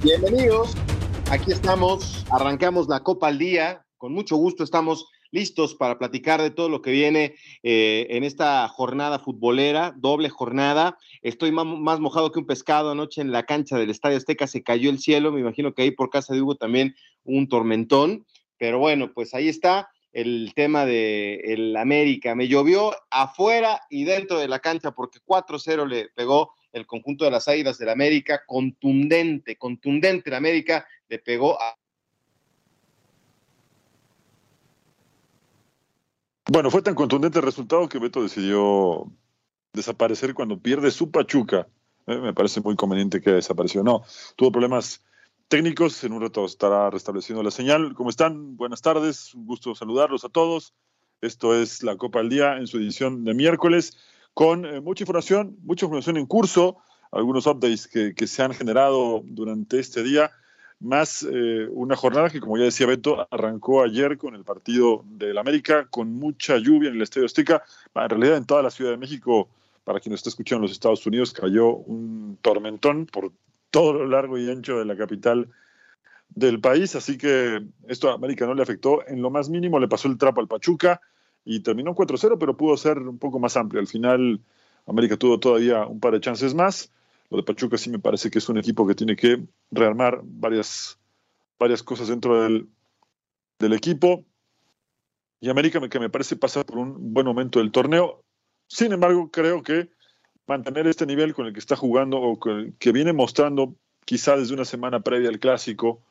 Bienvenidos, aquí estamos, arrancamos la Copa al Día, con mucho gusto estamos listos para platicar de todo lo que viene eh, en esta jornada futbolera, doble jornada. Estoy más mojado que un pescado anoche en la cancha del Estadio Azteca, se cayó el cielo, me imagino que ahí por casa de Hugo también un tormentón, pero bueno, pues ahí está el tema de el América. Me llovió afuera y dentro de la cancha porque 4-0 le pegó el conjunto de las Águilas del América, contundente, contundente. El América le pegó a. Bueno, fue tan contundente el resultado que Beto decidió desaparecer cuando pierde su Pachuca. Eh, me parece muy conveniente que desapareció. No, tuvo problemas técnicos. En un rato estará restableciendo la señal. ¿Cómo están? Buenas tardes. Un gusto saludarlos a todos. Esto es la Copa al Día en su edición de miércoles con eh, mucha información, mucha información en curso, algunos updates que, se han generado durante este día, más eh, una jornada que, como ya decía Beto, arrancó ayer con el partido del América, con mucha lluvia en el Estadio Azteca. En realidad, en toda la Ciudad de México, para quien está escuchando en los Estados Unidos, cayó un tormentón por todo lo largo y ancho de la capital del país, así que esto a América no le afectó en lo más mínimo, le pasó el trapo al Pachuca, y terminó 4-0, pero pudo ser un poco más amplio. Al final, América tuvo todavía un par de chances más. Lo de Pachuca sí me parece que es un equipo que tiene que rearmar varias, varias cosas dentro del, del equipo. Y América, que me parece pasa por un buen momento del torneo. Sin embargo, creo que mantener este nivel con el que está jugando o que viene mostrando quizá desde una semana previa al clásico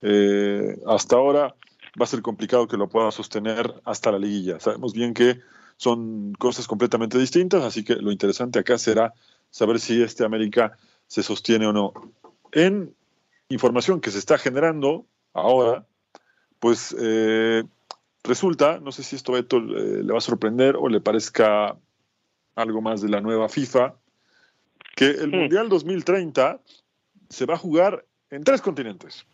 eh, hasta ahora, va a ser complicado que lo pueda sostener hasta la liguilla. Sabemos bien que son cosas completamente distintas, así que lo interesante acá será saber si este América se sostiene o no. En información que se está generando ahora, pues eh, resulta, no sé si esto Beto eh, le va a sorprender o le parezca algo más de la nueva FIFA, que el hmm. Mundial 2030 se va a jugar en tres continentes.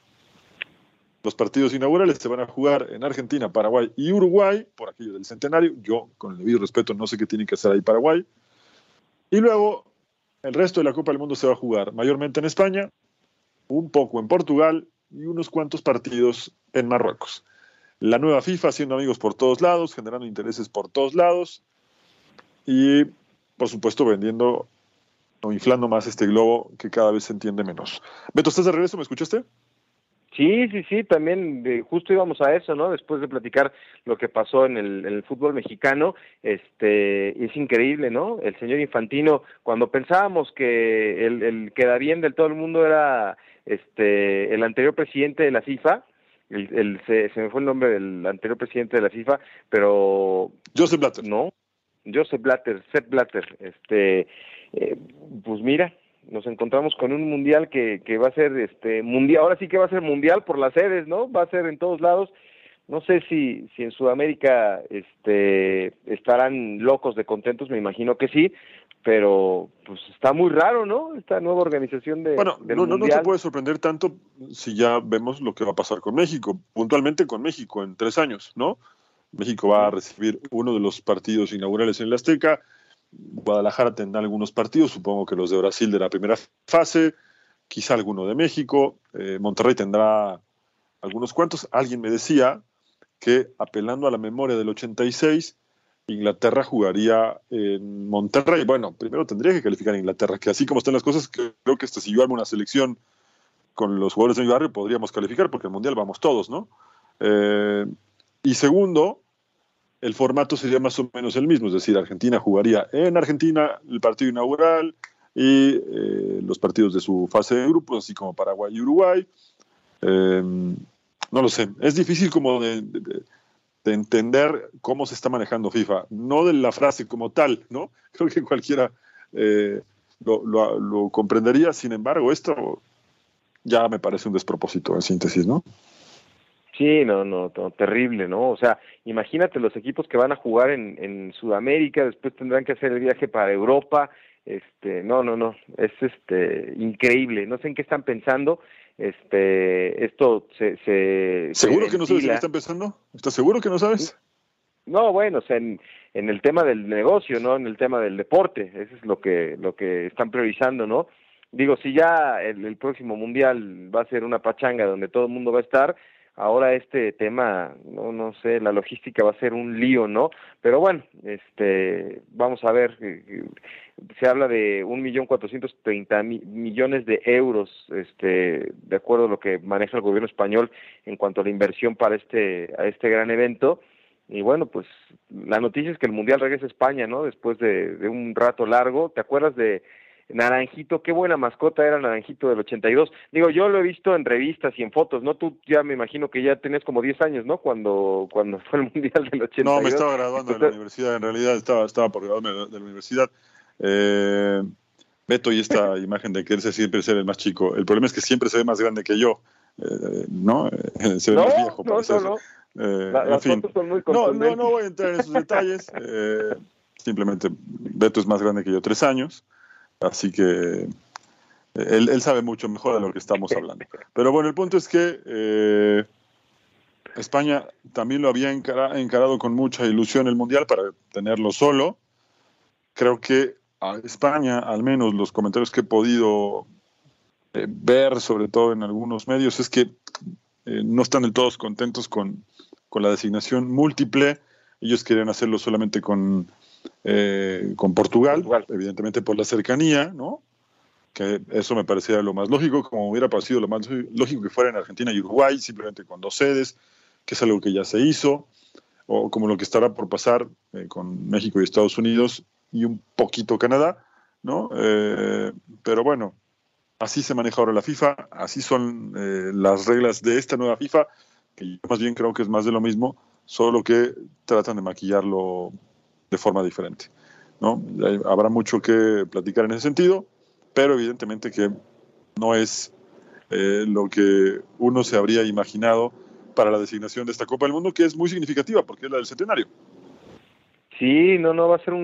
Los partidos inaugurales se van a jugar en Argentina, Paraguay y Uruguay, por aquello del centenario. Yo, con el debido respeto, no sé qué tiene que hacer ahí Paraguay. Y luego, el resto de la Copa del Mundo se va a jugar mayormente en España, un poco en Portugal y unos cuantos partidos en Marruecos. La nueva FIFA haciendo amigos por todos lados, generando intereses por todos lados y, por supuesto, vendiendo o inflando más este globo que cada vez se entiende menos. Beto, ¿estás de regreso? ¿Me escuchaste? Sí, sí, sí, también de, justo íbamos a eso, ¿no? Después de platicar lo que pasó en el, fútbol mexicano, este, es increíble, ¿no? El señor Infantino, cuando pensábamos que el, el queda bien del todo el mundo era este el anterior presidente de la FIFA, el, el se, me fue el nombre del anterior presidente de la FIFA, pero Joseph Blatter. No, Joseph Blatter, Seth Blatter, este, eh, pues mira, nos encontramos con un mundial que, que va a ser este mundial, ahora sí que va a ser mundial por las sedes, ¿no? Va a ser en todos lados. No sé si, si en Sudamérica este, estarán locos de contentos, me imagino que sí, pero pues está muy raro, ¿no? Esta nueva organización de. Bueno, no, no, no se puede sorprender tanto si ya vemos lo que va a pasar con México, puntualmente con México en tres años, ¿no? México va a recibir uno de los partidos inaugurales en la Azteca, Guadalajara tendrá algunos partidos, supongo que los de Brasil de la primera fase, quizá alguno de México, eh, Monterrey tendrá algunos cuantos. Alguien me decía que apelando a la memoria del 86, Inglaterra jugaría en Monterrey. Bueno, primero tendría que calificar a Inglaterra, que así como están las cosas, creo que este, si yo armo una selección con los jugadores de mi barrio, podríamos calificar, porque el Mundial vamos todos, ¿no? Eh, y segundo, el formato sería más o menos el mismo, es decir, Argentina jugaría en Argentina el partido inaugural y eh, los partidos de su fase de grupos, así como Paraguay y Uruguay. Em, no lo sé, es difícil como de, entender cómo se está manejando FIFA, no de la frase como tal, ¿no? Creo que cualquiera eh, lo, comprendería, sin embargo, esto ya me parece un despropósito en síntesis, ¿no? Sí, no, no, terrible, ¿no? O sea, imagínate los equipos que van a jugar en, en Sudamérica, después tendrán que hacer el viaje para Europa, este, no, no, no, es este increíble, no sé en qué están pensando, este, esto se, se ¿Seguro que no sabes en qué están pensando? ¿Estás seguro que no sabes? No, bueno, o sea, en, en el tema del negocio, no en el tema del deporte, eso es lo que, lo que están priorizando, ¿no? Digo, si ya el próximo mundial va a ser una pachanga donde todo el mundo va a estar, ahora este tema, no, no sé, la logística va a ser un lío, ¿no? Pero bueno, este, vamos a ver, eh, eh, se habla de un millón cuatrocientos treinta millones de euros, este, de acuerdo a lo que maneja el gobierno español en cuanto a la inversión para este, a este gran evento. Y bueno, pues la noticia es que el Mundial regresa a España, ¿no? Después de, de un rato largo. ¿Te acuerdas de Naranjito, qué buena mascota era Naranjito del 82. Digo, yo lo he visto en revistas y en fotos, ¿no? Tú ya me imagino que ya tenías como 10 años, ¿no? Cuando cuando fue el Mundial del 82. No, me estaba graduando de la universidad, en realidad estaba, estaba por graduarme de la universidad. Eh, Beto y esta imagen de quererse siempre ser el más chico. El problema es que siempre se ve más grande que yo, eh, ¿no? Se ve más viejo. No, no, no. Eh, en fin. no, no, no voy a entrar en esos detalles. Eh, simplemente Beto es más grande que yo, tres años. Así que él, sabe mucho mejor de lo que estamos hablando. Pero bueno, el punto es que eh, España también lo había encarado con mucha ilusión el Mundial para tenerlo solo. Creo que a España, al menos los comentarios que he podido eh, ver, sobre todo en algunos medios, es que eh, no están del todos contentos con, con la designación múltiple. Ellos querían hacerlo solamente con eh, con Portugal, evidentemente por la cercanía, ¿no? Que eso me parecía lo más lógico, como hubiera parecido lo más lógico que fuera en Argentina y Uruguay, simplemente con dos sedes, que es algo que ya se hizo, o como lo que estará por pasar eh, con México y Estados Unidos y un poquito Canadá, ¿no? Eh, pero bueno, así se maneja ahora la FIFA, así son las reglas de esta nueva FIFA, que yo más bien creo que es más de lo mismo, solo que tratan de maquillarlo de forma diferente. ¿no? Habrá mucho que platicar en ese sentido, pero evidentemente que no es eh, lo que uno se habría imaginado para la designación de esta Copa del Mundo, que es muy significativa porque es la del centenario. Sí, no, no, va a ser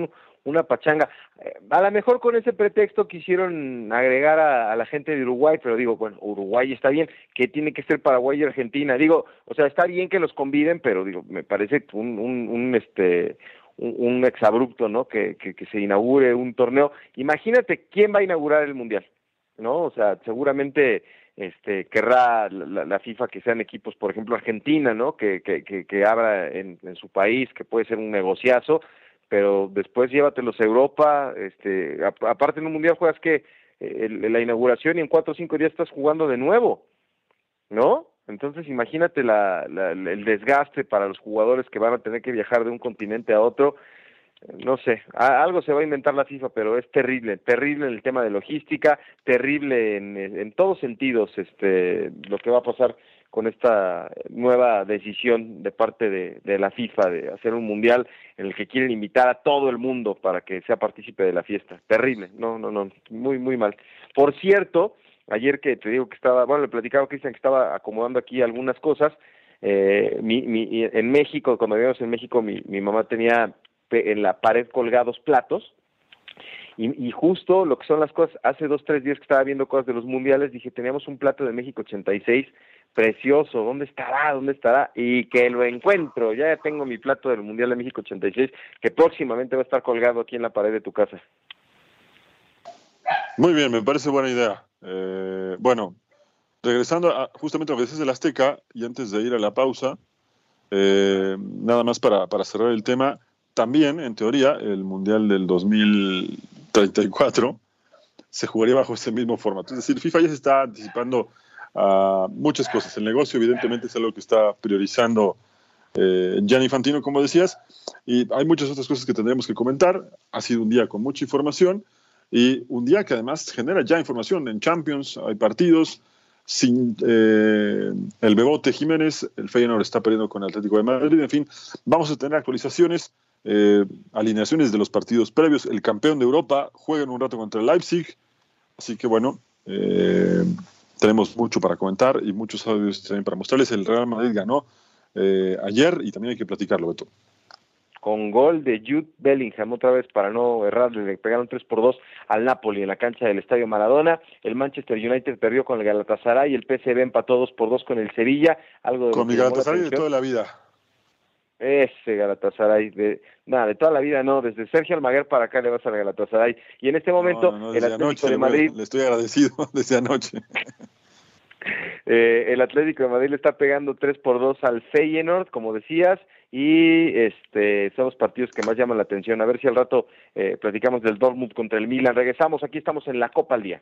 una pachanga. Eh, a lo mejor con ese pretexto quisieron agregar a, la gente de Uruguay, pero digo, bueno, Uruguay está bien, que tiene que ser Paraguay y Argentina. Digo, o sea, está bien que los conviden, pero digo, me parece un, un, un este, un, exabrupto, ¿no? Que, que, se inaugure un torneo. Imagínate quién va a inaugurar el Mundial, ¿no? O sea, seguramente este querrá la, FIFA que sean equipos, por ejemplo, Argentina, ¿no? Que, que, que, abra en, en, su país, que puede ser un negociazo, pero después llévatelos a Europa, este, aparte en un Mundial juegas que eh, la inauguración y en cuatro o cinco días estás jugando de nuevo, ¿no? Entonces imagínate la, el desgaste para los jugadores que van a tener que viajar de un continente a otro. No sé, algo se va a inventar la FIFA, pero es terrible, terrible en el tema de logística, terrible en, en todos sentidos este, lo que va a pasar con esta nueva decisión de parte de, de, la FIFA de hacer un mundial en el que quieren invitar a todo el mundo para que sea partícipe de la fiesta. Terrible, no, no, no, muy, muy mal. Por cierto, ayer que te digo que estaba, bueno, le platicaba a Cristian que estaba acomodando aquí algunas cosas, eh, mi, mi, en México, cuando vivíamos en México, mi, mi mamá tenía en la pared colgados platos, y, y, justo lo que son las cosas, hace dos, tres días que estaba viendo cosas de los mundiales, dije, teníamos un plato de México 86, precioso, ¿dónde estará? ¿Dónde estará? Y que lo encuentro, ya tengo mi plato del Mundial de México 86, que próximamente va a estar colgado aquí en la pared de tu casa. Muy bien, me parece buena idea. Eh, bueno, regresando justamente a lo que dices del Azteca, y antes de ir a la pausa, eh, nada más para, para, cerrar el tema, también, en teoría, el Mundial del 2034 se jugaría bajo ese mismo formato. Es decir, FIFA ya se está anticipando a muchas cosas. El negocio, evidentemente, es algo que está priorizando eh, Gianni Fantino, como decías, y hay muchas otras cosas que tendremos que comentar. Ha sido un día con mucha información y un día que además genera ya información. En Champions hay partidos. Sin eh, el Bebote Jiménez, el Feyenoord está perdiendo con el Atlético de Madrid. En fin, vamos a tener actualizaciones, eh, alineaciones de los partidos previos. El campeón de Europa juega en un rato contra el Leipzig. Así que bueno, eh, tenemos mucho para comentar y muchos audios también para mostrarles. El Real Madrid ganó ayer y también hay que platicarlo, Beto con gol de Jude Bellingham, otra vez para no errarle, le pegaron 3 por 2 al Napoli en la cancha del Estadio Maradona, el Manchester United perdió con el Galatasaray, el PSV empató 2 por 2 con el Sevilla, algo de Con mi Galatasaray de toda la vida. Ese Galatasaray, de, nada, de toda la vida no, desde Sergio Almaguer para acá le vas al Galatasaray, y en este momento el Atlético de Madrid... Le estoy agradecido desde anoche. Eh, el Atlético de Madrid le está pegando 3 por 2 al Feyenoord, como decías, y este son los partidos que más llaman la atención. A ver si al rato eh, platicamos del Dortmund contra el Milan. Regresamos, aquí estamos en la Copa al Día.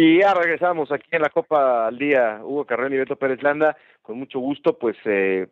Y ya regresamos aquí en la Copa al Día, Hugo Carrera y Beto Pérez Landa, con mucho gusto, pues eh,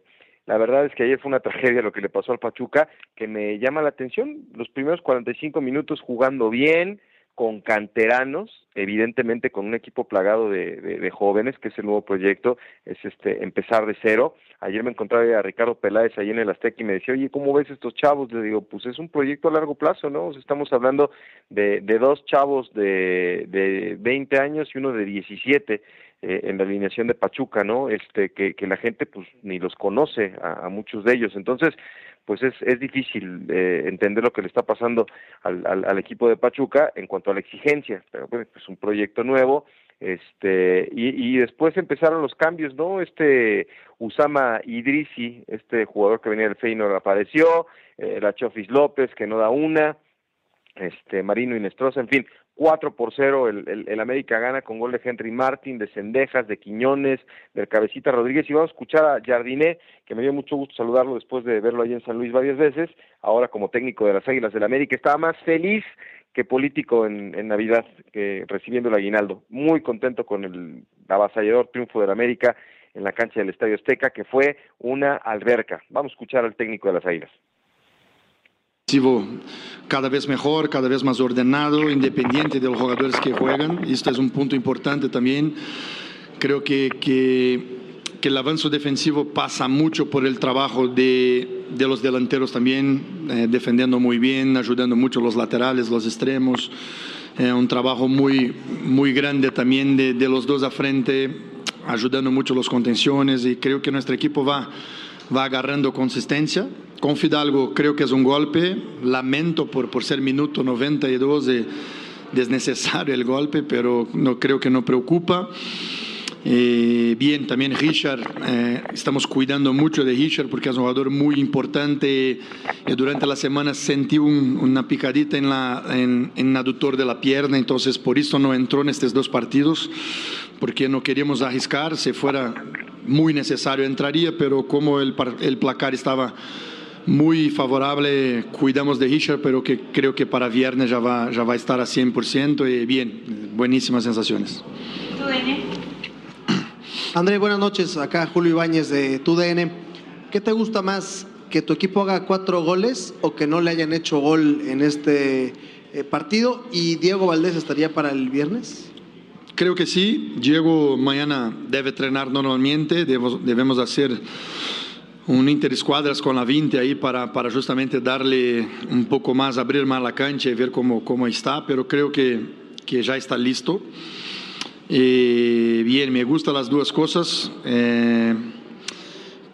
la verdad es que ayer fue una tragedia lo que le pasó al Pachuca, que me llama la atención, los primeros 45 minutos jugando bien, con canteranos, evidentemente con un equipo plagado de, de, jóvenes, que es el nuevo proyecto, es este empezar de cero. Ayer me encontraba a Ricardo Peláez ahí en el Azteca y me decía, oye, ¿cómo ves estos chavos? Le digo, pues es un proyecto a largo plazo, ¿no? estamos hablando de, de dos chavos de, de 20 años y uno de 17 eh, en la alineación de Pachuca, ¿no? Este, que, que la gente pues ni los conoce a muchos de ellos. Entonces, pues es, es difícil eh, entender lo que le está pasando al, al, equipo de Pachuca en cuanto a la exigencia, pero bueno, pues un proyecto nuevo, este y, y después empezaron los cambios, ¿no? Este Usama Idrisi, este jugador que venía del Feyenoord apareció, eh, la Chofis López que no da una, este Marino Inestrosa, en fin, 4 por 0 el, el, América gana con gol de Henry Martin, de Cendejas, de Quiñones, del Cabecita Rodríguez. Y vamos a escuchar a Jardiné, que me dio mucho gusto saludarlo después de verlo allí en San Luis varias veces, ahora como técnico de las Águilas del América, estaba más feliz que político en, en Navidad, que recibiendo el aguinaldo, muy contento con el avasallador triunfo del América en la cancha del Estadio Azteca, que fue una alberca. Vamos a escuchar al técnico de las Águilas cada vez mejor, cada vez más ordenado, independiente de los jugadores que juegan. Esto es un punto importante también. Creo que, que, el avance defensivo pasa mucho por el trabajo de, de los delanteros también, eh, defendiendo muy bien, ayudando mucho los laterales, los extremos. Eh, un trabajo muy, muy grande también de, de los dos a frente, ayudando mucho los contenciones y creo que nuestro equipo va, va agarrando consistencia con Fidalgo creo que es un golpe, lamento por, por ser minuto 92 de desnecesario el golpe, pero no creo que no preocupa. Eh, bien, también Richard, eh, estamos cuidando mucho de Richard porque es un jugador muy importante. y durante la semana sentí una picadita en, la, en, en el aductor de la pierna, entonces por eso no entró en estos dos partidos, porque no queríamos arriscar, si fuera muy necesario entraría, pero como el, el placar estaba muy favorable, cuidamos de Richard, pero que creo que para viernes ya va, ya va a estar a 100% y bien, buenísimas sensaciones. André, buenas noches, acá Julio Ibáñez de TUDN. ¿Qué te gusta más, que tu equipo haga cuatro goles o que no le hayan hecho gol en este eh, partido? ¿Y Diego Valdés estaría para el viernes? Creo que sí. Diego mañana debe entrenar normalmente, debemos, hacer un interescuadras con la 20 ahí para, justamente darle un poco más, abrir más la cancha y ver cómo, está, pero creo que ya está listo. Eh, bien, me gustan las dos cosas. Eh,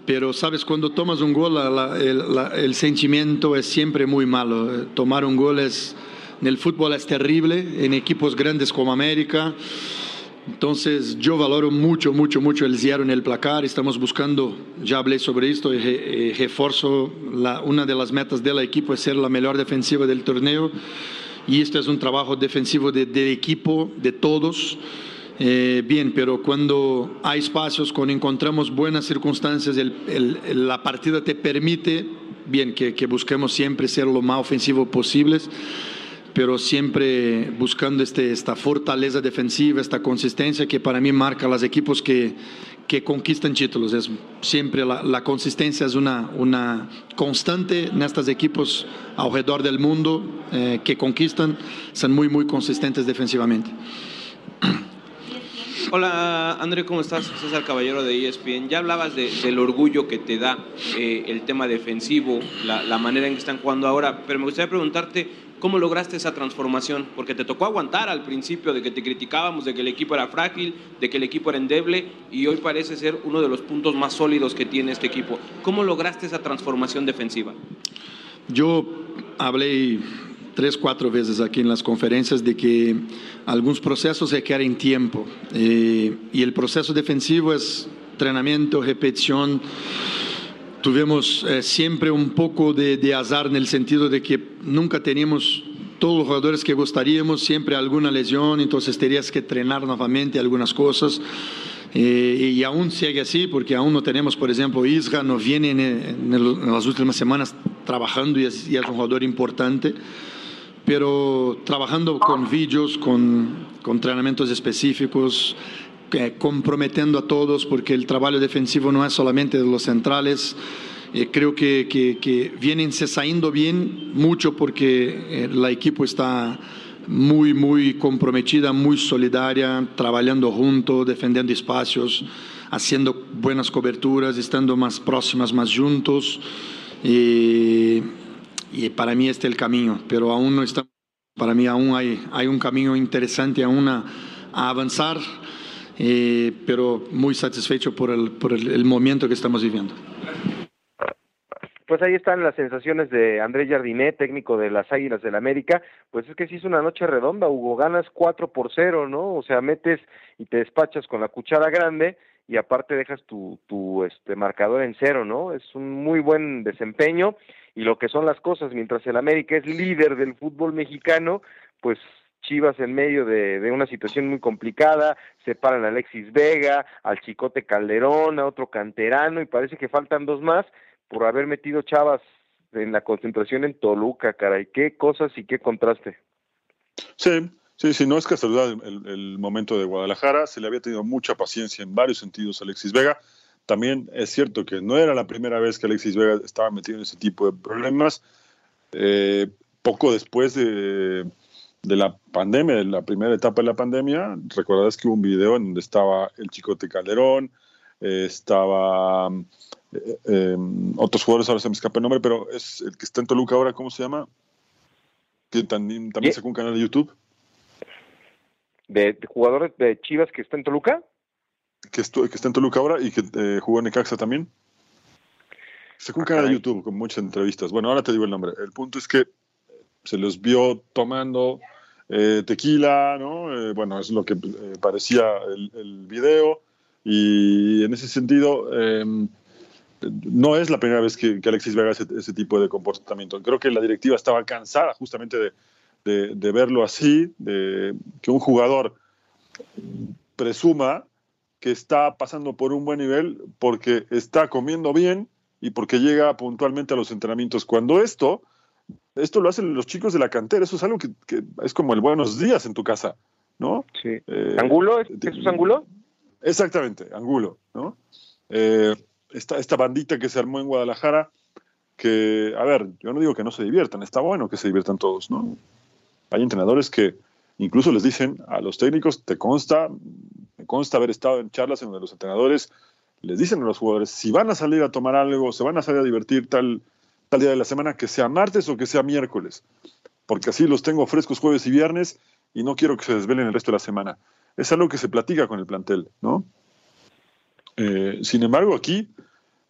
pero sabes, cuando tomas un gol, el, sentimiento es siempre muy malo. Tomar un gol es, en el fútbol es terrible, en equipos grandes como América. Entonces yo valoro mucho, mucho, mucho el cierre en el placar. Estamos buscando, ya hablé sobre esto, y refuerzo, la, una de las metas del equipo es ser la mejor defensiva del torneo. Y esto es un trabajo defensivo de, de equipo, de todos. Eh, bien, pero cuando hay espacios, cuando encontramos buenas circunstancias, la partida te permite, bien, que, busquemos siempre ser lo más ofensivo posible, pero siempre buscando este, esta fortaleza defensiva, esta consistencia que para mí marca los equipos que, que conquistan títulos. Es siempre la, consistencia es una, una constante en estos equipos alrededor del mundo eh, que conquistan, son muy, muy consistentes defensivamente. Hola André, ¿cómo estás? César Caballero de ESPN. Ya hablabas del orgullo que te da eh, el tema defensivo, la, manera en que están jugando ahora, pero me gustaría preguntarte cómo lograste esa transformación, porque te tocó aguantar al principio de que te criticábamos, de que el equipo era frágil, de que el equipo era endeble, y hoy parece ser uno de los puntos más sólidos que tiene este equipo. ¿Cómo lograste esa transformación defensiva? Yo hablé tres, cuatro veces aquí en las conferencias de que algunos procesos requieren tiempo eh, y el proceso defensivo es entrenamiento, repetición. Tuvimos eh, siempre un poco de, de, azar en el sentido de que nunca teníamos todos los jugadores que gustaríamos, siempre alguna lesión, entonces tenías que entrenar nuevamente algunas cosas. Eh, y aún sigue así, porque aún no tenemos, por ejemplo, Isra, no viene en, en, las últimas semanas trabajando y es, y es un jugador importante pero trabajando con vídeos, con, con entrenamientos específicos, eh, comprometiendo a todos, porque el trabajo defensivo no es solamente de los centrales. Eh, creo que, que, que, vienen saliendo bien mucho porque el eh, equipo está muy, muy comprometida, muy solidaria, trabajando juntos, defendiendo espacios, haciendo buenas coberturas, estando más próximas, más juntos. Y para mí este es el camino, pero aún no está, para mí aún hay, hay un camino interesante aún a, avanzar, eh, pero muy satisfecho por, el, por el, momento que estamos viviendo. Pues ahí están las sensaciones de Andrés Jardinet, técnico de las Águilas del América. Pues es que sí es una noche redonda, Hugo, ganas 4 por 0, ¿no? O sea, metes y te despachas con la cuchara grande y aparte dejas tu, tu este marcador en cero, ¿no? Es un muy buen desempeño y lo que son las cosas, mientras el América es líder del fútbol mexicano, pues Chivas en medio de, de, una situación muy complicada, separan a Alexis Vega, al Chicote Calderón, a otro canterano, y parece que faltan dos más por haber metido Chavas en la concentración en Toluca, caray, qué cosas y qué contraste. Sí, sí, sí, no es casualidad el, el momento de Guadalajara, se le había tenido mucha paciencia en varios sentidos a Alexis Vega, también es cierto que no era la primera vez que Alexis Vega estaba metido en ese tipo de problemas. Eh, poco después de, la pandemia, de la primera etapa de la pandemia, recordarás que hubo un video en donde estaba el Chicote Calderón, eh, estaba eh, otros jugadores, ahora se me escapa el nombre, pero es el que está en Toluca ahora, ¿cómo se llama? Que también, también sacó un canal de YouTube. ¿De, ¿De, jugadores de Chivas que está en Toluca? que, está en Toluca ahora y que eh, jugó en Necaxa también. Se un canal de YouTube con muchas entrevistas. Bueno, ahora te digo el nombre. El punto es que se los vio tomando eh, tequila, ¿no? Eh, bueno, es lo que parecía el, el, video. Y en ese sentido, em, no es la primera vez que, Alexis Vega hace ese tipo de comportamiento. Creo que la directiva estaba cansada justamente de, de, de verlo así, de que un jugador presuma que está pasando por un buen nivel porque está comiendo bien y porque llega puntualmente a los entrenamientos. Cuando esto, esto lo hacen los chicos de la cantera, eso es algo que, es como el buenos días en tu casa, ¿no? Sí. Eh, ¿Angulo? ¿Es Jesús Angulo? Exactamente, Angulo, ¿no? Eh, esta, esta bandita que se armó en Guadalajara, que, a ver, yo no digo que no se diviertan, está bueno que se diviertan todos, ¿no? Hay entrenadores que incluso les dicen a los técnicos, te consta, me consta haber estado en charlas en donde los entrenadores les dicen a los jugadores, si van a salir a tomar algo, se van a salir a divertir tal, día de la semana, que sea martes o que sea miércoles, porque así los tengo frescos jueves y viernes y no quiero que se desvelen el resto de la semana. Es algo que se platica con el plantel, ¿no? Eh, sin embargo, aquí,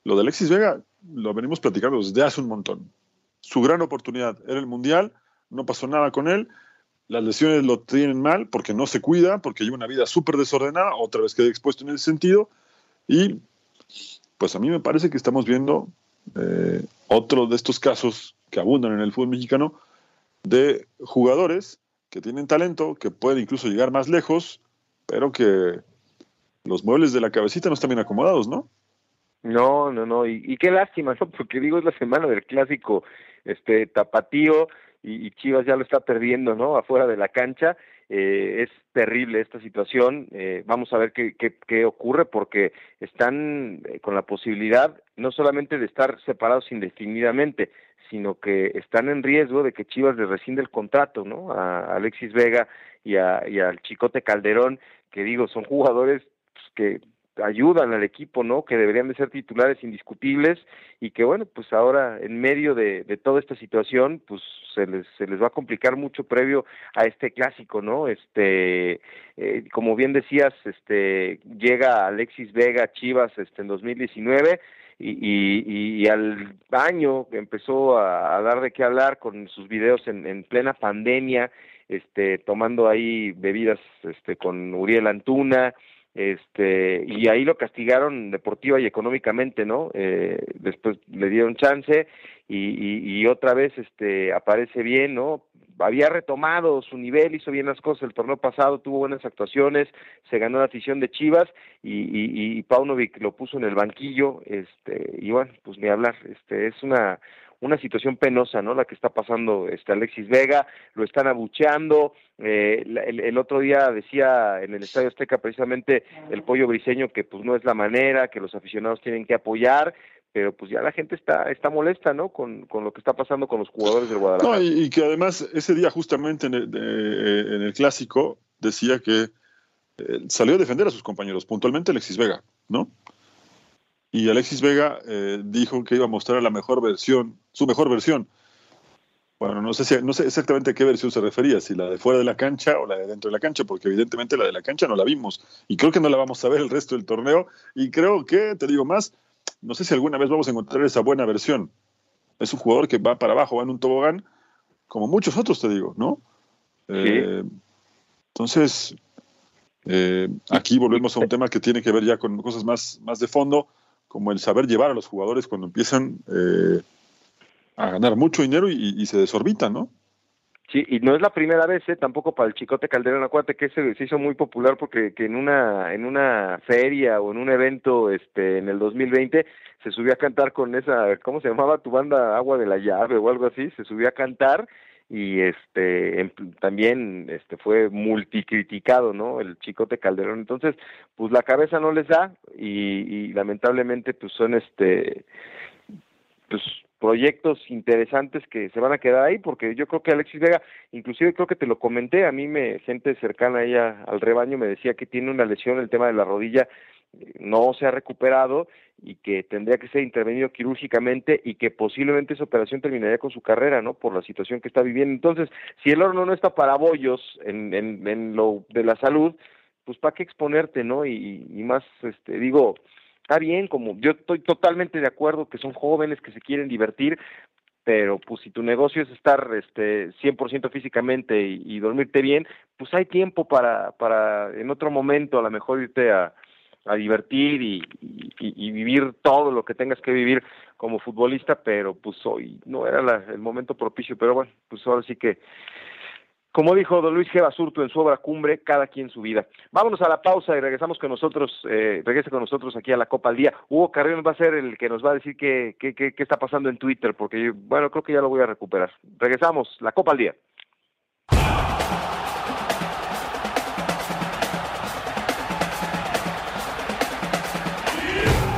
lo de Alexis Vega lo venimos platicando desde hace un montón. Su gran oportunidad era el Mundial, no pasó nada con él, las lesiones lo tienen mal porque no se cuida, porque lleva una vida súper desordenada, otra vez quedé expuesto en ese sentido, y pues a mí me parece que estamos viendo eh, otro de estos casos que abundan en el fútbol mexicano de jugadores que tienen talento, que pueden incluso llegar más lejos, pero que los muebles de la cabecita no están bien acomodados, ¿no? No, no, no, y, qué lástima, ¿no? Porque digo, es la semana del clásico este tapatío y, Chivas ya lo está perdiendo, ¿no? Afuera de la cancha. Eh, es terrible esta situación. Eh, vamos a ver qué, qué, ocurre porque están eh, con la posibilidad no solamente de estar separados indefinidamente, sino que están en riesgo de que Chivas le rescinde el contrato, ¿no? A Alexis Vega y, a, y al Chicote Calderón, que digo, son jugadores pues, que ayudan al equipo, ¿no? Que deberían de ser titulares indiscutibles y que bueno, pues ahora en medio de, de toda esta situación, pues se les, se les va a complicar mucho previo a este clásico, ¿no? Este, eh, como bien decías, este, llega Alexis Vega Chivas, este, en 2019 y, y, y al año empezó a, a, dar de qué hablar con sus videos en, en plena pandemia, este, tomando ahí bebidas, este, con Uriel Antuna, este y ahí lo castigaron deportiva y económicamente no eh, después le dieron chance y, y, otra vez este aparece bien no había retomado su nivel hizo bien las cosas el torneo pasado tuvo buenas actuaciones se ganó la afición de Chivas y, y, y Paunovic lo puso en el banquillo este y bueno pues ni hablar este es una una situación penosa, ¿no? La que está pasando este Alexis Vega, lo están abucheando. Eh, el, el, otro día decía en el Estadio Azteca precisamente el pollo briseño que pues no es la manera, que los aficionados tienen que apoyar, pero pues ya la gente está está molesta, ¿no? Con, con lo que está pasando con los jugadores del Guadalajara. No, y, que además ese día justamente en el, de, en el clásico decía que eh, salió a defender a sus compañeros, puntualmente Alexis Vega, ¿no? Y Alexis Vega eh, dijo que iba a mostrar la mejor versión, su mejor versión. Bueno, no sé, si, no sé exactamente a qué versión se refería, si la de fuera de la cancha o la de dentro de la cancha, porque evidentemente la de la cancha no la vimos y creo que no la vamos a ver el resto del torneo y creo que, te digo más, no sé si alguna vez vamos a encontrar esa buena versión. Es un jugador que va para abajo, va en un tobogán, como muchos otros, te digo, ¿no? Sí. Eh, entonces, eh, aquí volvemos a un tema que tiene que ver ya con cosas más, más de fondo como el saber llevar a los jugadores cuando empiezan eh, a ganar mucho dinero y, se desorbitan, ¿no? Sí, y no es la primera vez, ¿eh? tampoco para el Chicote Calderón, acuérdate que se, se hizo muy popular porque que en una en una feria o en un evento este en el 2020 se subió a cantar con esa, ¿cómo se llamaba tu banda? Agua de la llave o algo así, se subió a cantar y este también este fue multicriticado no el chicote Calderón. Entonces pues la cabeza no les da y, y lamentablemente pues son este pues proyectos interesantes que se van a quedar ahí porque yo creo que Alexis Vega inclusive creo que te lo comenté a mí me gente cercana a ella al rebaño me decía que tiene una lesión el tema de la rodilla no se ha recuperado y que tendría que ser intervenido quirúrgicamente y que posiblemente esa operación terminaría con su carrera, ¿no? Por la situación que está viviendo. Entonces, si el horno no está para bollos en, en, en lo de la salud, pues para qué exponerte, ¿no? Y, y más, este, digo, está bien, como yo estoy totalmente de acuerdo que son jóvenes que se quieren divertir, pero pues si tu negocio es estar este 100% físicamente y, y dormirte bien, pues hay tiempo para para en otro momento a lo mejor irte a a divertir y, y, vivir todo lo que tengas que vivir como futbolista, pero pues hoy no era la, el momento propicio, pero bueno, pues ahora sí que, como dijo don Luis G. Basurto en su obra Cumbre, cada quien su vida. Vámonos a la pausa y regresamos con nosotros, eh, regrese con nosotros aquí a la Copa al Día. Hugo Carrión va a ser el que nos va a decir qué, qué, qué, qué está pasando en Twitter, porque bueno, creo que ya lo voy a recuperar. Regresamos, la Copa al Día.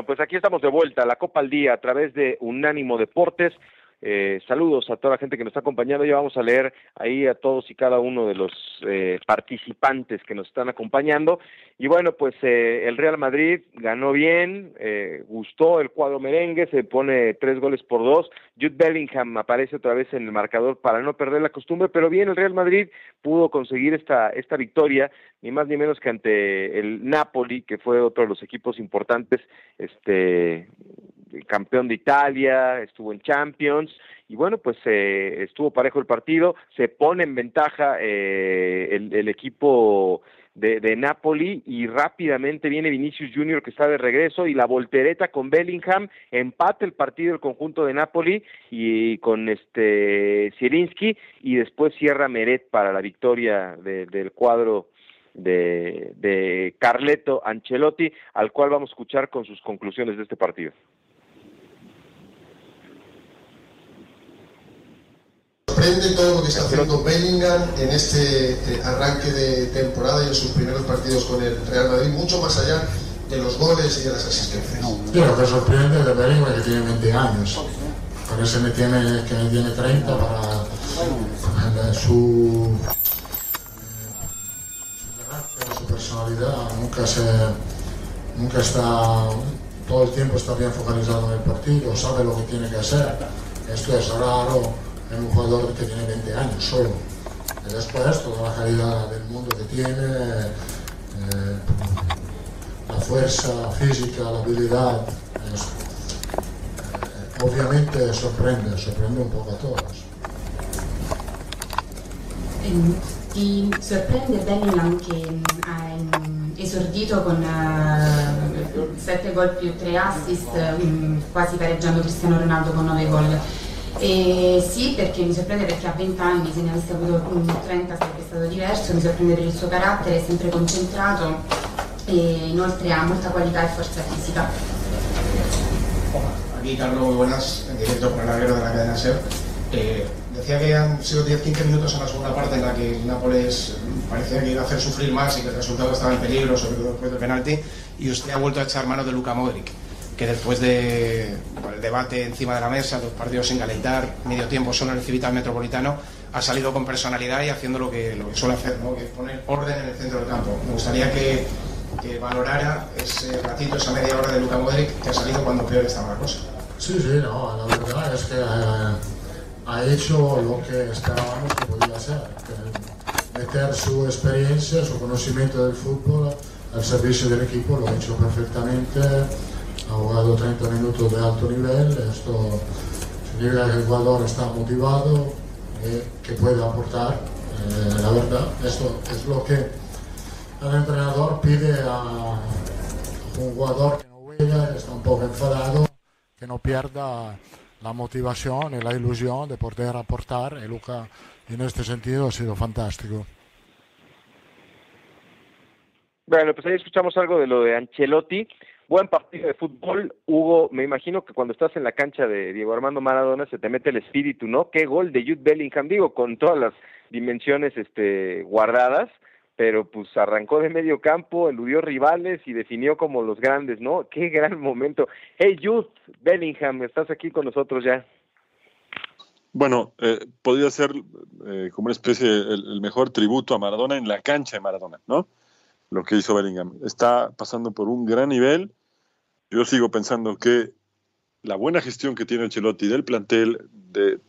Bueno, pues aquí estamos de vuelta, la Copa al Día, a través de Unánimo Deportes. Eh, saludos a toda la gente que nos está acompañando. Ya vamos a leer ahí a todos y cada uno de los eh, participantes que nos están acompañando. Y bueno, pues eh, el Real Madrid ganó bien, eh, gustó el cuadro merengue, se pone tres goles por dos. Jude Bellingham aparece otra vez en el marcador para no perder la costumbre, pero bien el Real Madrid pudo conseguir esta, esta victoria, ni más ni menos que ante el Napoli, que fue otro de los equipos importantes este campeón de Italia, estuvo en Champions y bueno, pues eh, estuvo parejo el partido, se pone en ventaja eh, el, equipo de, de, Napoli y rápidamente viene Vinicius Junior que está de regreso y la voltereta con Bellingham empate el partido el conjunto de Napoli y con este Zielinski y después cierra Meret para la victoria de, del cuadro de, de Carleto Ancelotti, al cual vamos a escuchar con sus conclusiones de este partido. Sorprende todo lo que está haciendo Bellingham en este eh, arranque de temporada y en sus primeros partidos con el Real Madrid, mucho más allá de los goles y de las asistencias. Sí, lo que sorprende de Bellingham es que tiene 20 años. Parece que tiene, que tiene 30 para, para su, eh, su personalidad. Nunca, se, nunca está, todo el tiempo está bien focalizado en el partido, sabe lo que tiene que hacer. Esto es raro es un jugador que tiene 20 años solo. Después toda la calidad del mundo que tiene, eh, la fuerza física, la habilidad, es, eh, ovviamente sorprende, sorprende un poco a todos. Ti sorprende Bellingham che ha esordito con uh, 7 gol più 3 assist, quasi pareggiando Cristiano Ronaldo con 9 gol. E sì, perché mi sorprende perché a 20 anni, se ne avesse avuto 30 sarebbe stato diverso, mi sorprende per il suo carattere, è sempre concentrato e inoltre ha molta qualità e forza fisica. Aquí Carlos, muy buenas, en directo con el aguero de la cadena SER. Eh, decía que han sido 10-15 minutos en la segunda parte en la que el Nápoles parecía que iba a hacer sufrir más y que el resultado estaba en peligro, sobre todo después del penalti, y usted ha vuelto a echar mano de Luka Modric que después de, debate encima de la mesa, dos partidos sin calentar, medio tiempo solo en el Civitas Metropolitano, ha salido con personalidad y haciendo lo que, lo que suele hacer, ¿no? que es poner orden en el centro del campo. Me gustaría que, que valorara ese ratito, esa media hora de Luka Modric que ha salido cuando peor estaba la cosa. Sí, sí, no, la verdad es que eh, ha hecho lo que esperábamos que podía hacer, que meter su experiencia, su conocimiento del fútbol al servicio del equipo, lo ha hecho perfectamente ha jugado 30 minutos de alto nivel, esto significa que el jugador está motivado, eh, que puede aportar, eh, la verdad, esto es lo que el entrenador pide a un jugador que no juega, está un poco enfadado, que no pierda la motivación y la ilusión de poder aportar. Y Luca en este sentido ha sido fantástico. Bueno, pues ahí escuchamos algo de lo de Ancelotti buen partido de fútbol. Hugo, me imagino que cuando estás en la cancha de Diego Armando Maradona se te mete el espíritu, ¿no? Qué gol de Jude Bellingham, digo, con todas las dimensiones este, guardadas, pero pues arrancó de medio campo, eludió rivales y definió como los grandes, ¿no? Qué gran momento. Hey Jude Bellingham, estás aquí con nosotros ya. Bueno, eh, podría ser eh, como una especie, el, el mejor tributo a Maradona en la cancha de Maradona, ¿no? Lo que hizo Bellingham. Está pasando por un gran nivel yo sigo pensando que la buena gestión que tiene Ancelotti del plantel, de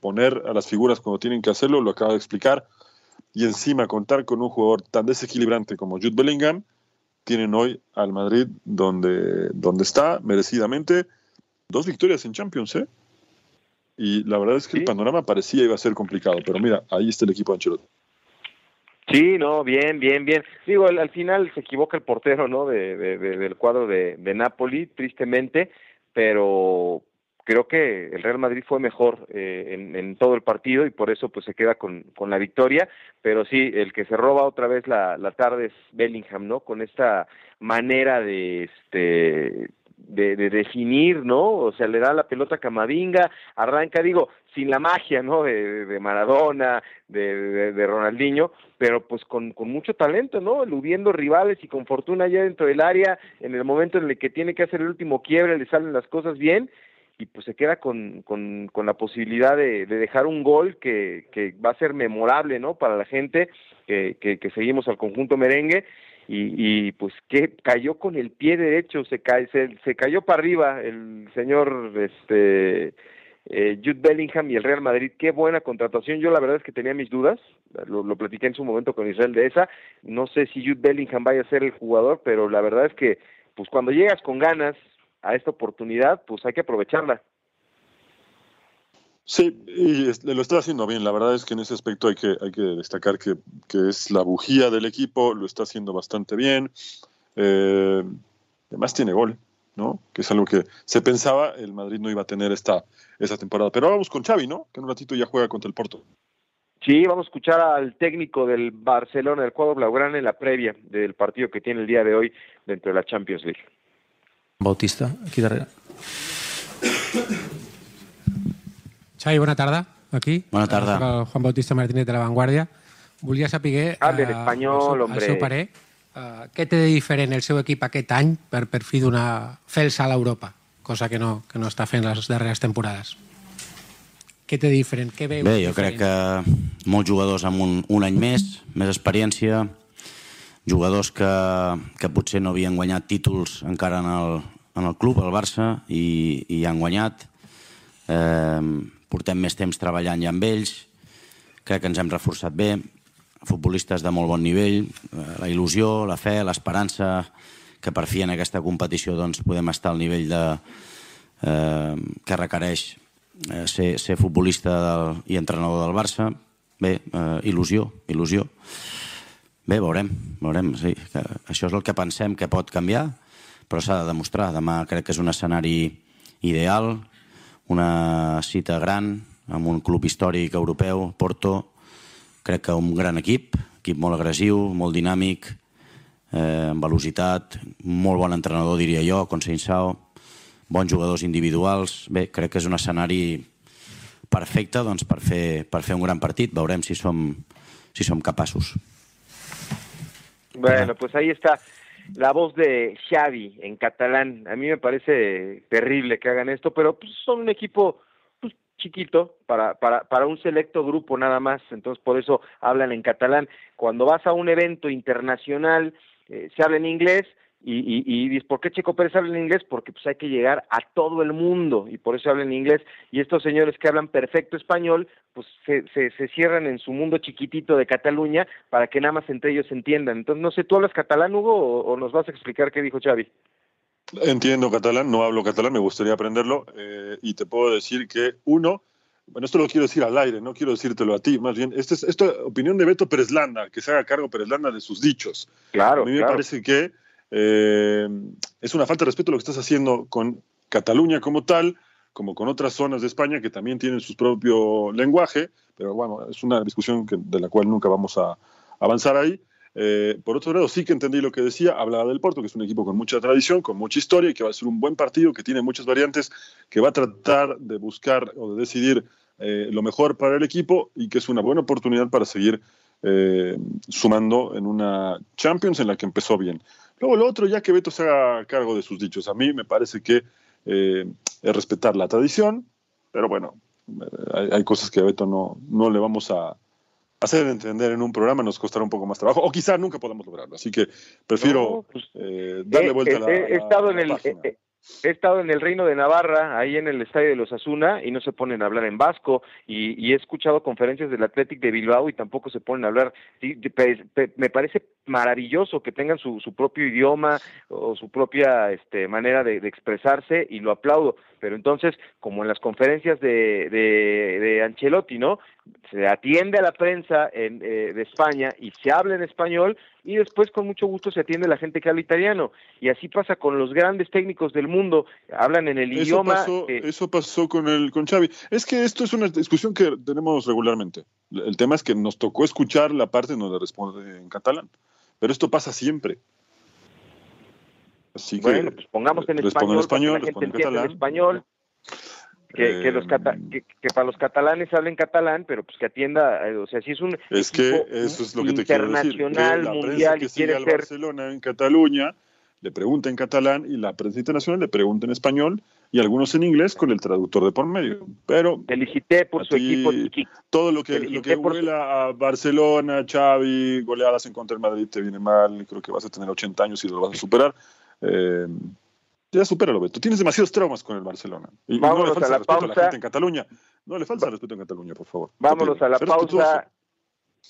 poner a las figuras cuando tienen que hacerlo, lo acaba de explicar, y encima contar con un jugador tan desequilibrante como Jude Bellingham, tienen hoy al Madrid donde, donde está, merecidamente, dos victorias en Champions, ¿eh? Y la verdad es que ¿Sí? el panorama parecía iba a ser complicado, pero mira, ahí está el equipo de Ancelotti. Sí, no, bien, bien, bien. Digo, al, al final se equivoca el portero, ¿no? De, de, de, del cuadro de, de Napoli, tristemente, pero creo que el Real Madrid fue mejor eh, en, en, todo el partido y por eso pues se queda con, con la victoria, pero sí, el que se roba otra vez la, la tarde es Bellingham, ¿no? Con esta manera de este de, definir, ¿no? O sea, le da la pelota a Camavinga, arranca, digo, sin la magia, ¿no? De, Maradona, de, de, Ronaldinho, pero pues con, con mucho talento, ¿no? Eludiendo rivales y con fortuna ya dentro del área, en el momento en el que tiene que hacer el último quiebre, le salen las cosas bien y pues se queda con, con, con la posibilidad de, de, dejar un gol que, que va a ser memorable, ¿no? Para la gente que, que, que seguimos al conjunto merengue y, pues que cayó con el pie derecho, se, cae, se, cayó para arriba el señor este eh, Jude Bellingham y el Real Madrid, qué buena contratación, yo la verdad es que tenía mis dudas, lo, lo platiqué en su momento con Israel de esa, no sé si Jude Bellingham vaya a ser el jugador, pero la verdad es que pues cuando llegas con ganas a esta oportunidad, pues hay que aprovecharla. Sí, y lo está haciendo bien. La verdad es que en ese aspecto hay que, hay que destacar que, es la bujía del equipo, lo está haciendo bastante bien. Eh, además tiene gol, ¿no? Que es algo que se pensaba el Madrid no iba a tener esta, esta temporada. Pero vamos con Xavi, ¿no? Que en un ratito ya juega contra el Porto. Sí, vamos a escuchar al técnico del Barcelona, del cuadro blaugrana, en la previa del partido que tiene el día de hoy dentro de la Champions League. Bautista, aquí darrere. Xavi, bona tarda, aquí. Bona tarda. Juan Bautista Martínez de La Vanguardia. Volia saber... Hable en espanyol, hombre. El seu parer. Uh, què té de diferent el seu equip aquest any per, per fi d'una fel salt a Europa? Cosa que no, que no està fent les darreres temporades. Què té de diferent? Què veu? Bé, jo crec que molts jugadors amb un, un any més, més experiència, jugadors que, que potser no havien guanyat títols encara en el, en el club, el Barça, i, i han guanyat. Eh, portem més temps treballant ja amb ells, crec que ens hem reforçat bé, futbolistes de molt bon nivell, eh, la il·lusió, la fe, l'esperança que per fi en aquesta competició doncs, podem estar al nivell de, eh, que requereix eh, ser, ser futbolista del, i entrenador del Barça. Bé, eh, il·lusió, il·lusió. Bé, veurem, veurem, sí. Que això és el que pensem que pot canviar, però s'ha de demostrar. Demà crec que és un escenari ideal, una cita gran amb un club històric europeu, Porto, crec que un gran equip, equip molt agressiu, molt dinàmic, eh, amb velocitat, molt bon entrenador, diria jo, Sao, bons jugadors individuals. Bé, crec que és un escenari perfecte doncs, per, fer, per fer un gran partit. Veurem si som, si som capaços. Bueno, pues ahí está. La voz de Xavi en catalán. A mí me parece terrible que hagan esto, pero pues, son un equipo pues, chiquito para, para, para un selecto grupo nada más, entonces por eso hablan en catalán. Cuando vas a un evento internacional, eh, se habla en inglés, y, y, y dices, ¿por qué Checo Pérez habla en inglés? Porque pues hay que llegar a todo el mundo y por eso habla en inglés. Y estos señores que hablan perfecto español, pues se, se, se cierran en su mundo chiquitito de Cataluña para que nada más entre ellos se entiendan. Entonces, no sé, ¿tú hablas catalán, Hugo, o, o nos vas a explicar qué dijo Xavi? Entiendo catalán, no hablo catalán, me gustaría aprenderlo eh, y te puedo decir que uno, bueno, esto lo quiero decir al aire, no quiero decírtelo a ti, más bien, esta es esta opinión de Beto Pérez Landa, que se haga cargo Pérez Landa de sus dichos. Claro. A mí me parece que eh, es una falta de respeto lo que estás haciendo con Cataluña como tal, como con otras zonas de España que también tienen su propio lenguaje, pero bueno, es una discusión de la cual nunca vamos a avanzar ahí. Eh, por otro lado, sí que entendí lo que decía, hablaba del Porto, que es un equipo con mucha tradición, con mucha historia y que va a ser un buen partido, que tiene muchas variantes, que va a tratar de buscar o de decidir eh, lo mejor para el equipo y que es una buena oportunidad para seguir eh, sumando en una Champions en la que empezó bien. Luego lo otro, ya que Beto se haga cargo de sus dichos, a mí me parece que eh, es respetar la tradición, pero bueno, hay, hay, cosas que a Beto no, no le vamos a hacer entender en un programa, nos costará un poco más trabajo, o quizá nunca podamos lograrlo, así que prefiero no, pues, eh, darle vuelta a la, he, estado la en el, he, estado en el Reino de Navarra, ahí en el estadio de los Asuna, y no se ponen a hablar en vasco, y, y he escuchado conferencias del Athletic de Bilbao y tampoco se ponen a hablar. Me parece maravilloso que tengan su, su propio idioma o su propia este, manera de, expresarse, y lo aplaudo. Pero entonces, como en las conferencias de, de, de Ancelotti, ¿no? Se atiende a la prensa en, eh, de España y se habla en español, y después con mucho gusto se atiende a la gente que habla italiano. Y así pasa con los grandes técnicos del mundo, hablan en el eso idioma. Pasó, eh, eso pasó con el con Xavi. Es que esto es una discusión que tenemos regularmente. El tema es que nos tocó escuchar la parte donde responde en catalán. Pero esto pasa siempre. Así que bueno, pues pongamos en respondo en español, español, que la gente en en español. Que, que los cata- Eh, que, que para los catalanes hablen catalán, pero pues que atienda, eh, o sea, si es un Es que eso es lo que te quiero decir. que la mundial que sigue al ser Barcelona en Cataluña le pregunta en catalán y la prensa internacional le pregunta en español y algunos en inglés con el traductor de por medio. Pero felicité por su ti, equipo todo lo que, lo que huela a Barcelona, Xavi, goleadas en contra del Madrid te viene mal, creo que vas a tener 80 años y lo vas a superar. Eh, ya supéralo, Beto. Tienes demasiados traumas con el Barcelona. Y, y no Vámonos le a falta la respeto a la pausa. gente en Cataluña. No le falta respeto en Cataluña, por favor. Vámonos a la respetuoso. pausa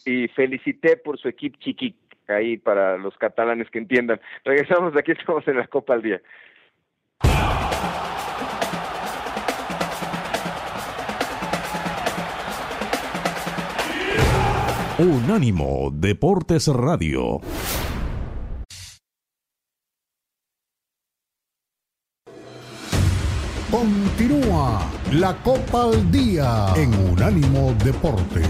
y felicité por su equipo chiqui ahí para los catalanes que entiendan. Regresamos de aquí, estamos en la Copa al Día. Unánimo Deportes Radio. Continúa la Copa al Día en Unánimo Deportes.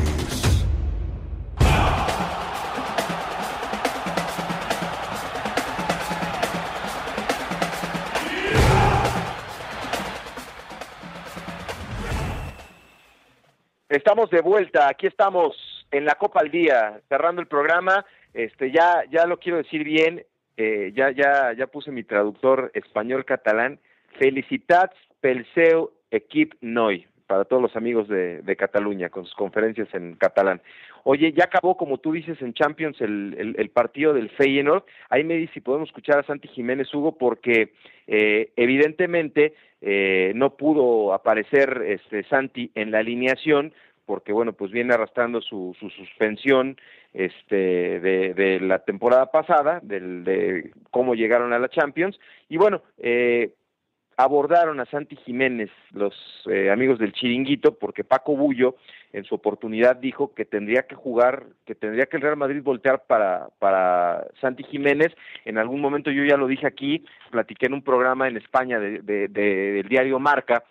Estamos de vuelta, aquí estamos en la Copa al Día, cerrando el programa. Este, ya, ya lo quiero decir bien, eh, ya, ya, ya puse mi traductor español-catalán. Felicitats pel seu equip noi, para todos los amigos de, Cataluña, con sus conferencias en catalán. Oye, ya acabó, como tú dices, en Champions el partido del Feyenoord. Ahí me dice si podemos escuchar a Santi Jiménez Hugo, porque eh, evidentemente eh, no pudo aparecer este Santi en la alineación, porque bueno, pues viene arrastrando su, su suspensión este de, de la temporada pasada, del, de cómo llegaron a la Champions. Y bueno, eh, abordaron a Santi Jiménez, los eh, amigos del Chiringuito, porque Paco Bullo en su oportunidad dijo que tendría que jugar, que tendría que el Real Madrid voltear para, para Santi Jiménez. En algún momento yo ya lo dije aquí, platiqué en un programa en España de, de- de- del diario Marca,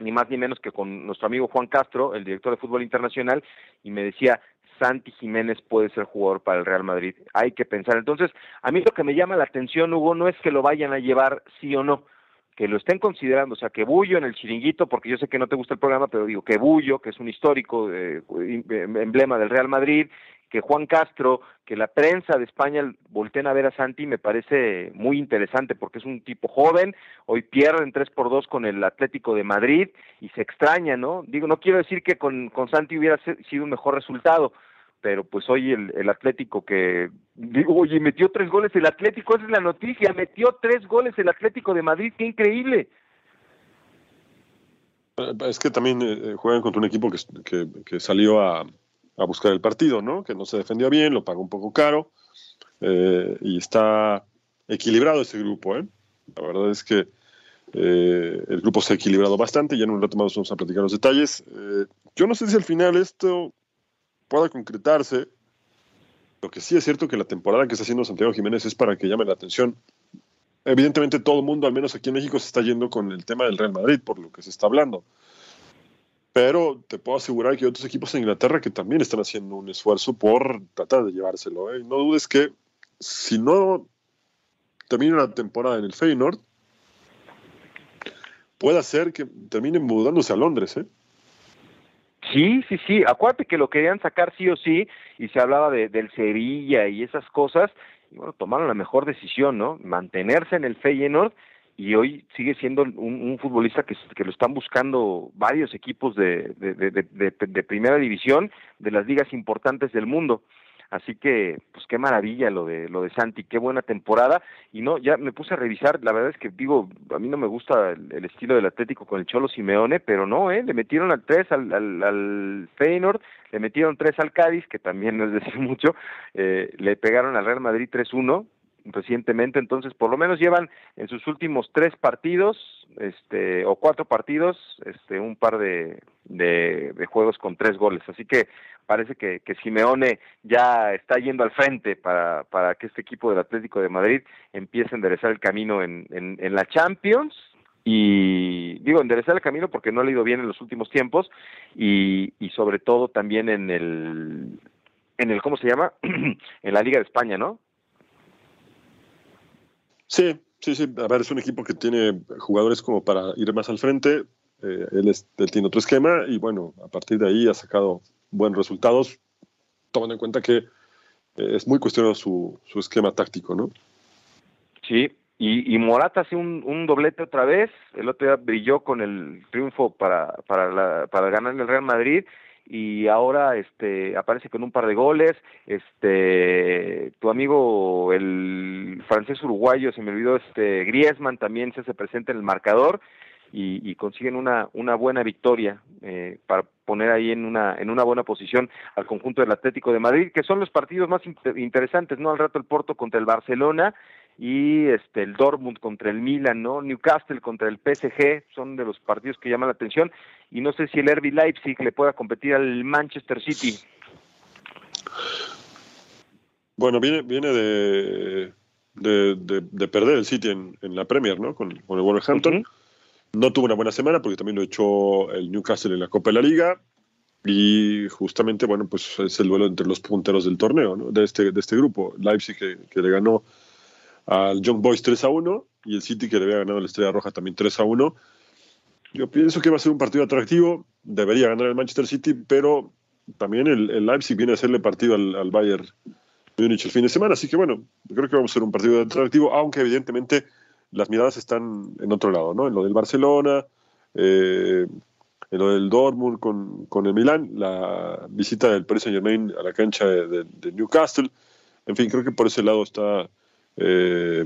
ni más ni menos que con nuestro amigo Juan Castro, el director de fútbol internacional, y me decía, Santi Jiménez puede ser jugador para el Real Madrid. Hay que pensar. Entonces, a mí lo que me llama la atención, Hugo, no es que lo vayan a llevar sí o no, que lo estén considerando, o sea, que Bullo en el chiringuito, porque yo sé que no te gusta el programa, pero digo que Bullo, que es un histórico eh, emblema del Real Madrid, que Juan Castro, que la prensa de España volteen a ver a Santi, me parece muy interesante porque es un tipo joven, hoy pierden 3 por 2 con el Atlético de Madrid y se extraña, ¿no? Digo, no quiero decir que con, con Santi hubiera sido un mejor resultado, pero pues hoy el, el Atlético que, digo, oye, metió tres goles el Atlético, esa es la noticia, metió tres goles el Atlético de Madrid, qué increíble. Eh, Es que también eh, juegan contra un equipo que, que- que salió a, a buscar el partido, ¿no? Que no se defendía bien, lo pagó un poco caro eh, y está equilibrado ese grupo, ¿eh? La verdad es que eh, el grupo se ha equilibrado bastante. Ya en un rato más vamos a platicar los detalles. Eh, yo no sé si al final esto pueda concretarse. Lo que sí es cierto que la temporada que está haciendo Santiago Jiménez es para que llame la atención. Evidentemente todo el mundo, al menos aquí en México, se está yendo con el tema del Real Madrid, por lo que se está hablando. Pero te puedo asegurar que hay otros equipos en Inglaterra que también están haciendo un esfuerzo por tratar de llevárselo. ¿eh? No dudes que si no termina la temporada en el Feyenoord, puede ser que terminen mudándose a Londres. ¿eh? Sí, sí, sí. Acuérdate que lo querían sacar sí o sí y se hablaba de, del Sevilla y esas cosas. Y bueno, tomaron la mejor decisión, ¿no? Mantenerse en el Feyenoord y hoy sigue siendo un, futbolista que, lo están buscando varios equipos de, de primera división de las ligas importantes del mundo. Así que, pues qué maravilla lo de lo de Santi, qué buena temporada. Y no, ya me puse a revisar, la verdad es que digo, a mí no me gusta el, estilo del Atlético con el Cholo Simeone, pero no, ¿eh? Le metieron al 3 al, al, al Feyenoord, le metieron 3 al Cádiz, que también no es decir mucho, eh, le pegaron al Real Madrid 3-1 recientemente, entonces por lo menos llevan en sus últimos tres partidos, este, o cuatro partidos, este, un par de, de, juegos con tres goles, así que parece que, que Simeone ya está yendo al frente para, para que este equipo del Atlético de Madrid empiece a enderezar el camino en la Champions. Y digo enderezar el camino porque no ha ido bien en los últimos tiempos y, y sobre todo también en el en el cómo se llama en la Liga de España, ¿no? Sí, Sí, sí, a ver, es un equipo que tiene jugadores como para ir más al frente. Eh, él, tiene otro esquema y bueno, a partir de ahí ha sacado buenos resultados, tomando en cuenta que eh, es muy cuestionado su, su esquema táctico, ¿no? Sí, y, y Morata hace un, un, doblete otra vez, el otro día brilló con el triunfo para, para, la, para ganar el Real Madrid y ahora este aparece con un par de goles este tu amigo el francés uruguayo se me olvidó este Griezmann también se hace presente en el marcador y, y consiguen una una buena victoria eh, para poner ahí en una en una buena posición al conjunto del Atlético de Madrid que son los partidos más interesantes no al rato el Porto contra el Barcelona y este el Dortmund contra el Milan, ¿no? Newcastle contra el PSG son de los partidos que llaman la atención y no sé si el RB Leipzig le pueda competir al Manchester City. Bueno, viene viene de de, de, de perder el City en, en, la Premier, ¿no? Con, con el Wolverhampton. Uh -huh. No tuvo una buena semana porque también lo echó el Newcastle en la Copa de la Liga y justamente, bueno, pues es el duelo entre los punteros del torneo, ¿no? De este, de este grupo. Leipzig que, que le ganó al Young Boys 3 a 1 y el City que le había ganado la Estrella Roja también 3 a 1. Yo pienso que va a ser un partido atractivo, debería ganar el Manchester City, pero también el, Leipzig viene a hacerle partido al, al Bayern Múnich el fin de semana, así que bueno, creo que vamos a ser un partido atractivo, aunque evidentemente las miradas están en otro lado, ¿no? En lo del Barcelona, eh, en lo del Dortmund con, con el Milán, la visita del Paris Saint Germain a la cancha de Newcastle, en fin, creo que por ese lado está eh,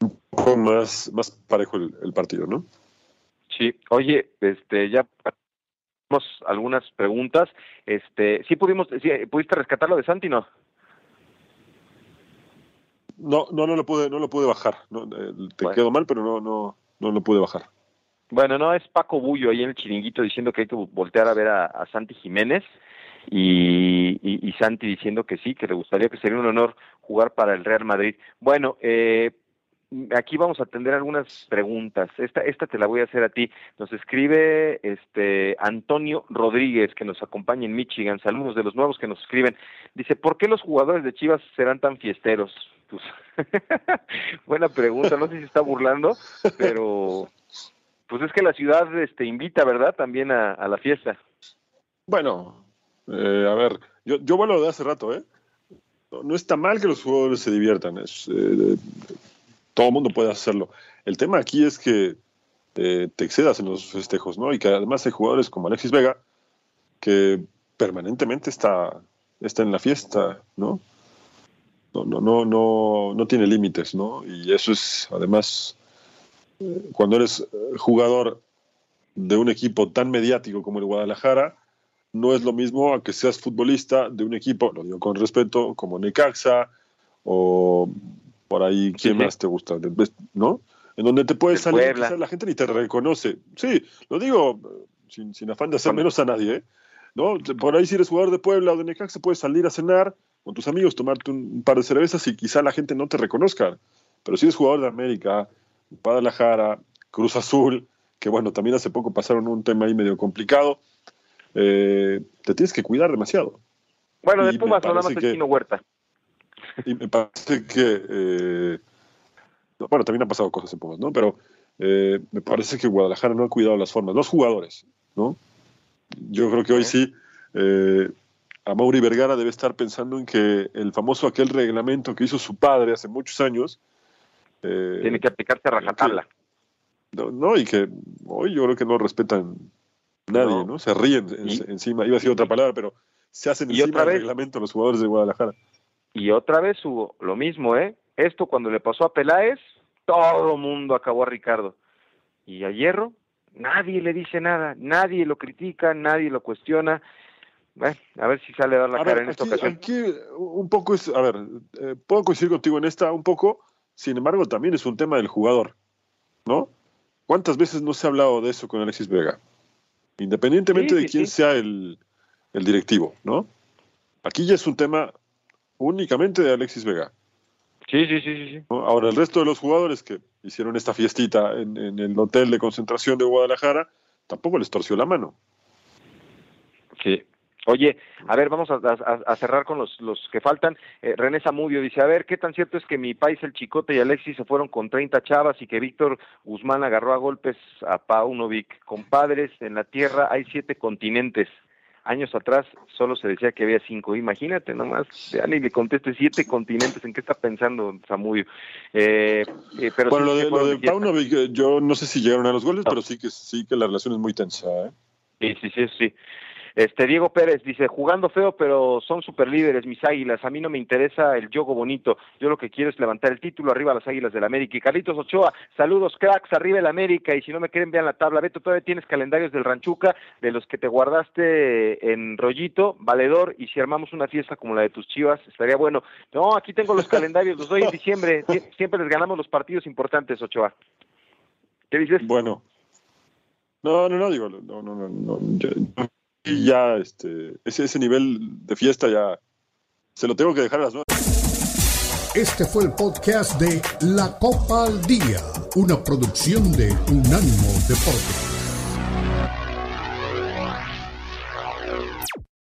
un poco más, más parejo el, el, partido, ¿no? Sí, oye, este, ya tenemos algunas preguntas. Este, sí pudimos, sí, pudiste rescatar lo de Santi, ¿no? No, no, no lo pude, no lo pude bajar. No, eh, te bueno. quedó mal, pero no, no, no lo pude bajar. Bueno, no, es Paco Bullo ahí en el chiringuito diciendo que hay que voltear a ver a, a Santi Jiménez y, y, Santi diciendo que sí, que le gustaría que sería un honor jugar para el Real Madrid. Bueno, eh, aquí vamos a atender algunas preguntas. Esta, esta te la voy a hacer a ti. Nos escribe este Antonio Rodríguez, que nos acompaña en Michigan. Saludos de los nuevos que nos escriben. Dice, ¿por qué los jugadores de Chivas serán tan fiesteros? Pues, buena pregunta, no sé si está burlando, pero pues es que la ciudad este, invita, ¿verdad? También a la fiesta. Bueno, eh, a ver, yo, yo vuelvo de hace rato, ¿eh? No, está mal que los jugadores se diviertan, es, eh, todo el mundo puede hacerlo. El tema aquí es que eh, te excedas en los festejos, ¿no? Y que además hay jugadores como Alexis Vega que permanentemente está, está en la fiesta, ¿no? No, no, no, no, no tiene límites, ¿no? Y eso es, además, cuando eres jugador de un equipo tan mediático como el Guadalajara, no es lo mismo a que seas futbolista de un equipo, lo digo con respeto, como Necaxa o por ahí, ¿quién sí, más te gusta? ¿No? En donde te puedes de salir, la gente ni te reconoce. Sí, lo digo sin, sin afán de hacer menos a nadie, ¿eh? ¿no? Por ahí si eres jugador de Puebla o de Necaxa puedes salir a cenar con tus amigos, tomarte un par de cervezas y quizá la gente no te reconozca. Pero si eres jugador de América, Guadalajara, Cruz Azul, que bueno, también hace poco pasaron un tema ahí medio complicado, eh, te tienes que cuidar demasiado. Bueno, de Pumas nada más el Chino Huerta. Y me parece que, eh, bueno, también han pasado cosas en Pumas, ¿no? Pero eh, me parece que Guadalajara no ha cuidado las formas, los jugadores, ¿no? Yo creo que hoy sí, eh, a Mauri Vergara debe estar pensando en que el famoso aquel reglamento que hizo su padre hace muchos años. Tiene que aplicarse a rajatabla. No, no, y que hoy yo creo que no respetan nadie, ¿no? ¿no? Se ríen encima, iba a decir otra palabra, pero se hacen encima del reglamento los jugadores de Guadalajara. Y otra vez hubo lo mismo, ¿eh? Esto cuando le pasó a Peláez, todo el mundo acabó a Ricardo. Y a Hierro, nadie le dice nada, nadie lo critica, nadie lo cuestiona. Bueno, a ver si sale a dar la a cara ver, en esta aquí, ocasión. Aquí un poco es, a ver, eh, puedo coincidir contigo en esta un poco, sin embargo también es un tema del jugador, ¿no? ¿Cuántas veces no se ha hablado de eso con Alexis Vega? Independientemente sí, de quién sí. sea el, el, directivo, ¿no? Aquí ya es un tema únicamente de Alexis Vega. Sí, sí, sí, sí. ¿no? Ahora, el resto de los jugadores que hicieron esta fiestita en, en, el hotel de concentración de Guadalajara, tampoco les torció la mano. Sí, Oye, a ver, vamos a, a- a cerrar con los, los que faltan. Eh, René Zamudio dice, a ver, ¿qué tan cierto es que mi país, el Chicote y Alexis se fueron con 30 chavas y que Víctor Guzmán agarró a golpes a Paunovic? Compadres, en la Tierra hay siete continentes. Años atrás solo se decía que había cinco. Imagínate nomás, ya ni le conteste siete continentes. ¿En qué está pensando Zamudio? Eh, eh, pero bueno, sí lo de, lo de. Paunovic, eh, yo no sé si llegaron a los goles, pero sí que sí que la relación es muy tensa. ¿eh? Sí, sí, sí, sí. Este Diego Pérez dice, jugando feo, pero son super líderes mis águilas. A mí no me interesa el yogo bonito. Yo lo que quiero es levantar el título arriba a las águilas del América. Y Carlitos Ochoa, saludos cracks, arriba el América. Y si no me quieren, vean la tabla. Beto, todavía tienes calendarios del Ranchuca, de los que te guardaste en rollito, valedor. Y si armamos una fiesta como la de tus chivas, estaría bueno. No, aquí tengo los calendarios, los doy en diciembre. Sie- Siempre les ganamos los partidos importantes, Ochoa. ¿Qué dices? Bueno. No, no, no, digo, no, no, no, no, ya, este, ese, ese nivel de fiesta ya se lo tengo que dejar a las nueve. Este fue el podcast de La Copa al Día, una producción de Unánimo Deportes.